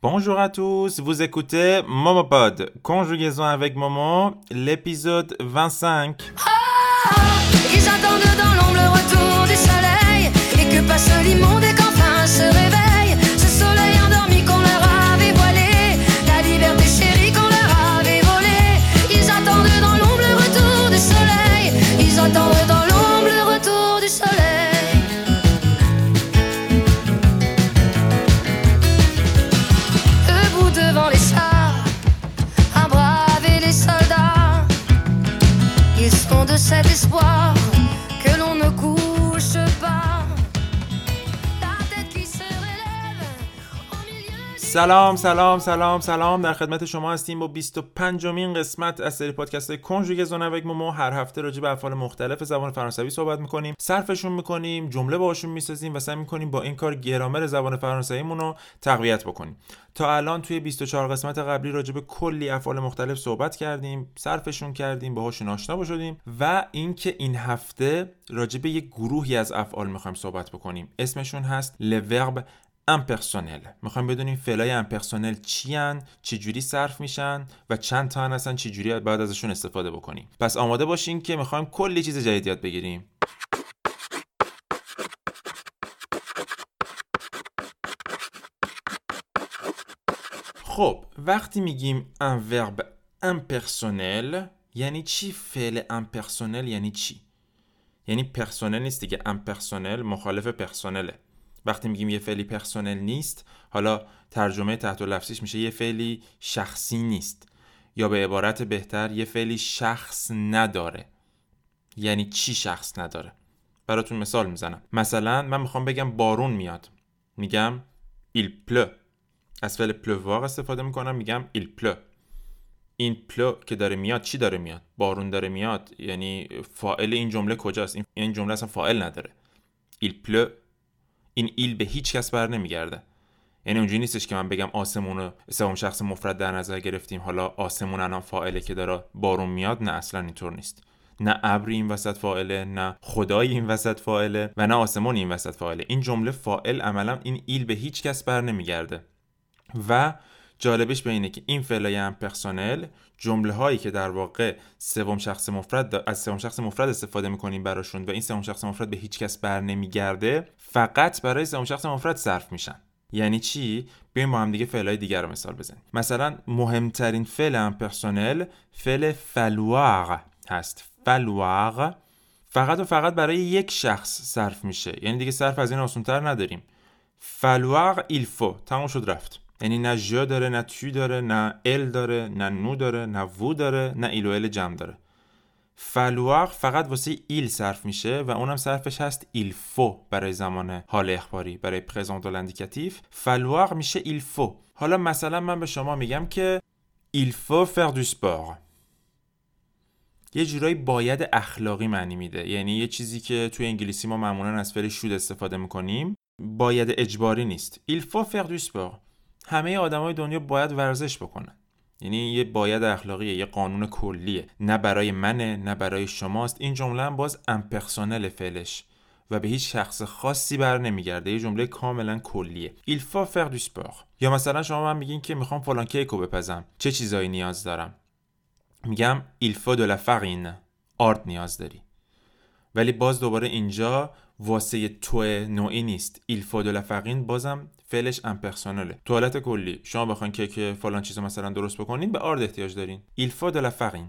Bonjour à tous, vous écoutez Momopod, conjugaison avec Momo, l'épisode 25. Ah, ils attendent dans l'ombre le retour du soleil et que passe l'immonde سلام سلام سلام سلام. در خدمت شما هستیم با 25 مین قسمت از سری پادکست کنجوگزون avec مومو. هر هفته راجع به افعال مختلف زبان فرانسوی صحبت می‌کنیم صرفشون می‌کنیم جمله باهاشون می‌سازیم و سعی می‌کنیم با این کار گرامر زبان فرانسویمون رو تقویت بکنیم. تا الان توی 24 قسمت قبلی راجع به کلی افعال مختلف صحبت کردیم صرفشون کردیم باهاشون آشنا شدیم و اینکه این هفته راجع به یک گروهی از افعال می‌خوایم صحبت بکنیم. اسمشون هست لورب امپرسونل می‌خوایم بدونیم فعلای امپرسونل چی هن، چجوری صرف میشن و چند تا هستن چجوری باید ازشون استفاده بکنیم. پس آماده باشین که می‌خوایم کلی چیز جدید یاد بگیریم. خب وقتی میگیم un verbe impersonnel یعنی چی؟ فعل امپرسونل یعنی چی؟ یعنی personnel نیست دیگه impersonnel مخالف personnel ه وقتی میگیم یه فعلی personnel نیست حالا ترجمه تحت لفظیش میشه یه فعلی شخصی نیست. یا به عبارت بهتر یه فعلی شخص نداره. یعنی چی شخص نداره؟ براتون مثال می‌زنم. مثلا من می‌خوام بگم بارون میاد. میگم il pleut. از فعل pleuvoir استفاده می‌کنم میگم il pleut. این pleut که داره میاد چی داره میاد؟ بارون داره میاد؟ یعنی فاعل این جمله کجاست؟ این- جمله اصلا فاعل نداره. il pleut این il به هیچ کس بر نمیگرده. یعنی اونجوری نیستش که من بگم آسمون رو سوم شخص مفرد در نظر گرفتیم حالا آسمون الان فاعله که داره بارون میاد نه اصلا اینطور نیست. نه ابری این وسط فاعله نه خدای این وسط فاعله و نه آسمون این وسط فاعله. این جمله فاعل عملا این il به هیچ کس بر نمیگرده. و جالبش به اینه که این فعلای impersonnel جمله هایی که در واقع سوم شخص مفرد از سوم شخص مفرد استفاده می‌کنیم براشون و این سوم شخص مفرد به هیچ کس بر نمیگرده فقط برای سوم شخص مفرد صرف میشن. یعنی چی؟ بیایم با هم دیگه فعلای دیگر رو مثال بزنیم. مثلا مهمترین فعل impersonnel فعل falloir هست. falloir فقط و فقط برای یک شخص صرف میشه. یعنی دیگه صرف از این آسونتر نداریم. falloir il faut تموم شد رفت. یعنی نه je داره نه tu داره نه elle داره نه nous داره نه vous داره نه ils و elles جمع داره. falloir فقط واسه il صرف میشه و اونم صرفش هست il faut برای زمان حال اخباری. برای présent indicatif falloir میشه il faut. حالا مثلا من به شما میگم که il faut faire du sport یه جورایی باید اخلاقی معنی میده. یعنی یه چیزی که توی انگلیسی ما معمولا از فعل should استفاده می‌کنیم باید اجباری نیست. faut faire du sport همه آدمای دنیا باید ورزش بکنن. یعنی یه باید اخلاقیه یه قانون کلیه. نه برای منه نه برای شماست. این جمله هم باز impersonnel فعلش و به هیچ شخص خاصی بر نمیگرده. یه جمله کاملا کلیه. Il faut faire du sport. یا مثلا شما من میگین که می‌خوام فلان کیک رو بپزم. چه چیزایی نیاز دارم؟ میگم faut de la farine. آرد نیاز داری. ولی باز دوباره اینجا واسه تو نوعی نیست. il faut de la farine بازم فعلش امپرسونله توالت کلی. شما بخواین کیک فلان چیز مثلا درست بکنین به آرد احتیاج دارین. ایل فود فقین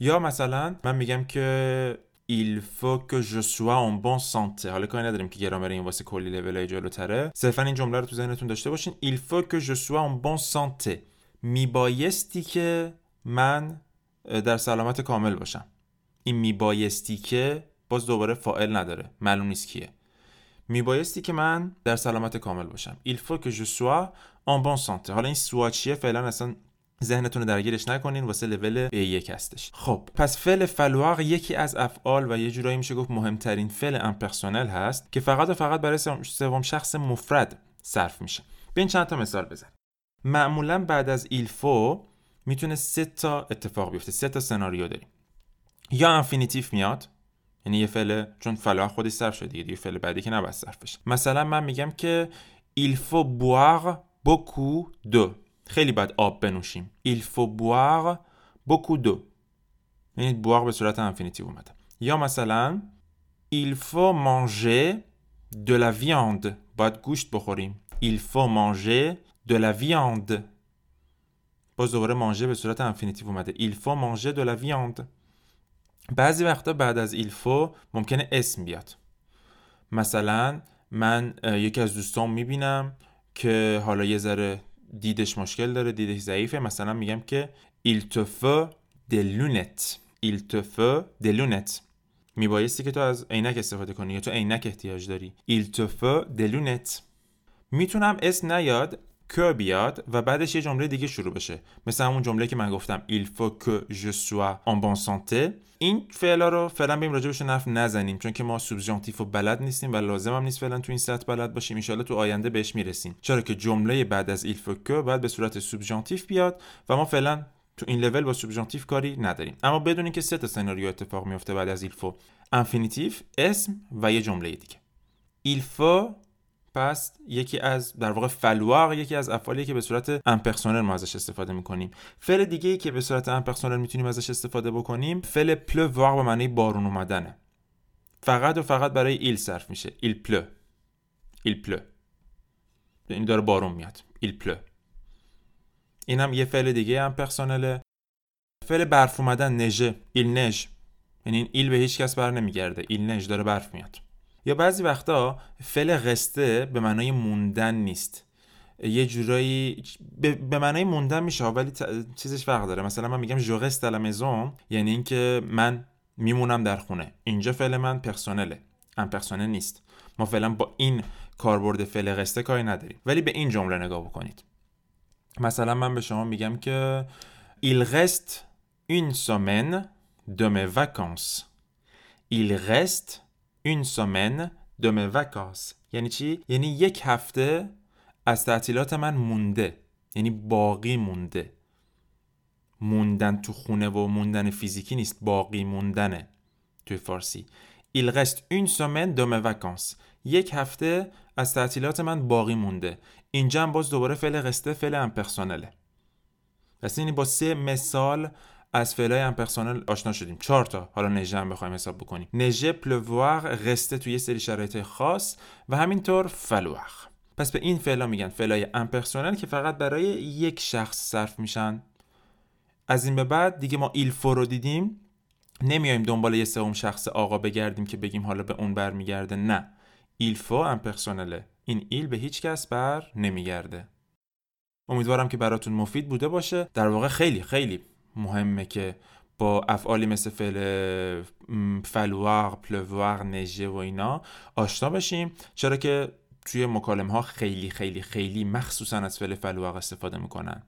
یا مثلا من میگم که il faut que je sois en bonne santé. حالا کاری نداریم که گرامر این واسه کلی لول جلوتره. صرفا این جمله رو تو ذهنتون داشته باشین. Il faut que je sois en bonne santé. میبایستی که من در سلامت کامل باشم. این میبایستی که باز دوباره فاعل نداره. معلوم نیست کیه. میبایستی که من در سلامت کامل باشم. Il faut que je sois en bonne santé. حالا این سوا چیه؟ فعلا اصلا ذهنتون رو درگیرش نکنین. واسه لول B1 هستش. خب پس فعل falloir یکی از افعال و یه جورایی میشه گفت مهمترین فعل impersonnel هست که فقط و فقط برای سوم- شخص مفرد صرف میشه. ببین چند تا مثال بزن. معمولا بعد از il faut می‌تونه سه تا اتفاق بیفته. سه تا سناریو داریم. یا infinitif میاد یعنی یه فعل چون falloir خودش صرف شده دیگه دیگه فعل بعدی که نباید صرف بشه مثلا من میگم که il faut boire beaucoup d'eau خیلی باید آب بنوشیم. Il faut boire beaucoup d'eau یعنی boire به صورت infinitif اومده. یا مثلا il faut manger de la viande باید گوشت بخوریم. Il faut manger de la viande باز دوباره manger به صورت infinitif اومده. Il faut manger de la viande بعضی وقتا بعد از faut ممکنه اسم بیاد. مثلا من یکی از دوستان می‌بینم که حالا یه ذره دیدش مشکل داره دیدش ضعیفه. مثلا میگم که te faut des lunettes میبایستی که تو از عینک استفاده کنی یا تو عینک احتیاج داری. des lunettes می‌تونم اسم نیاد که بیاد و بعدش یه جمله دیگه شروع بشه. مثل همون جمله که من گفتم il faut que je sois en bonne santé. این فعلا رو فعلا بریم راجعش حرف نزنیم چون که ما subjonctif و بلد نیستیم و لازم هم نیست فعلا تو این سطح بلد باشیم. ان تو آینده بهش می‌رسیم. چرا که جمله بعد از il faut que بعد به صورت subjonctif بیاد و ما فعلا تو این level با subjonctif کاری نداریم. اما بدونین که سه تا سناریو اتفاق میفته بعد از il faut infinitif اسم و یه جمله دیگه. Faut پس یکی از در واقع falloir یکی از افعالی که به صورت impersonnel ما ازش استفاده می‌کنیم. فعل دیگه ای که به صورت impersonnel می‌تونیم ازش استفاده بکنیم فعل pleuvoir به معنی بارون اومدنه. فقط و فقط برای il صرف میشه. il pleut il pleut این داره بارون میاد. il pleut این هم یه فعل دیگه impersonnel ه فعل برف اومدن neiger. il neige یعنی il به هیچ کس بر نمیگرده. il neige داره برف میاد. یا بعضی وقتا فعل rester به معنای موندن نیست. یه جورایی به معنای موندن میشه ولی چیزش فرق داره. مثلا من میگم جو رست مزون یعنی اینکه من میمونم در خونه. اینجا فعل من پرسونله ام پرسونل نیست. ما فعلا با این کاربرد فعل قصته کاری نداریم. ولی به این جمله نگاه بکنید. مثلا من به شما میگم که il reste une semaine de mes vacances il reste semaine de mes vacances. یعنی چی؟ یعنی یک هفته از تعطیلات من مونده. یعنی باقی مونده. موندن تو خونه و موندن فیزیکی نیست. باقی موندنه توی فارسی. Il reste une semaine de mes vacances. یک هفته از تعطیلات من باقی مونده. اینجا هم باز دوباره فعل قصده فعل امپرسونله پس یعنی با سه مثال از فعلای امپرسونل آشنا شدیم. چهار تا. حالا نژه هم بخوایم حساب بکنیم. نژه پلووار رسته توی سری شرایط خاص و همینطور falloir پس به این فعلا میگن فعلای impersonnel که فقط برای یک شخص صرف میشن. از این به بعد دیگه ما il faut رو دیدیم. نمیایم دنبال یه سوم شخص آقا بگردیم که بگیم حالا به اون برمیگرده. نه. il faut impersonnel ه این il به هیچ کس بر نمیگرده. امیدوارم که براتون مفید بوده باشه. در واقع خیلی خیلی مهمه که با افعالی مثل فعل falloir، pleuvoir، neiger و اینا آشنا بشیم. چرا که توی مکالمه ها خیلی خیلی خیلی مخصوصا از فعل falloir استفاده می‌کنن.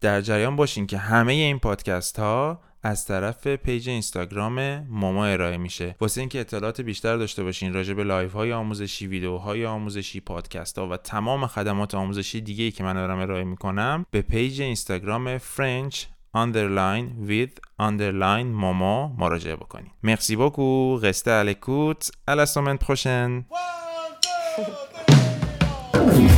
در جریان باشین که همه این پادکست ها از طرف پیج اینستاگرام ماما ارائه میشه. واسه اینکه اطلاعات بیشتر داشته باشین راجع به live های آموزشی ویدیوهای آموزشی پادکست ها و تمام خدمات آموزشی دیگه ای که من دارم ارائه می‌کنم به پیج اینستاگرام فرنچ underline with underline momo مراجعه بکنید مرسی beaucoup restez à l'écoute à la semaine prochaine sous le manteau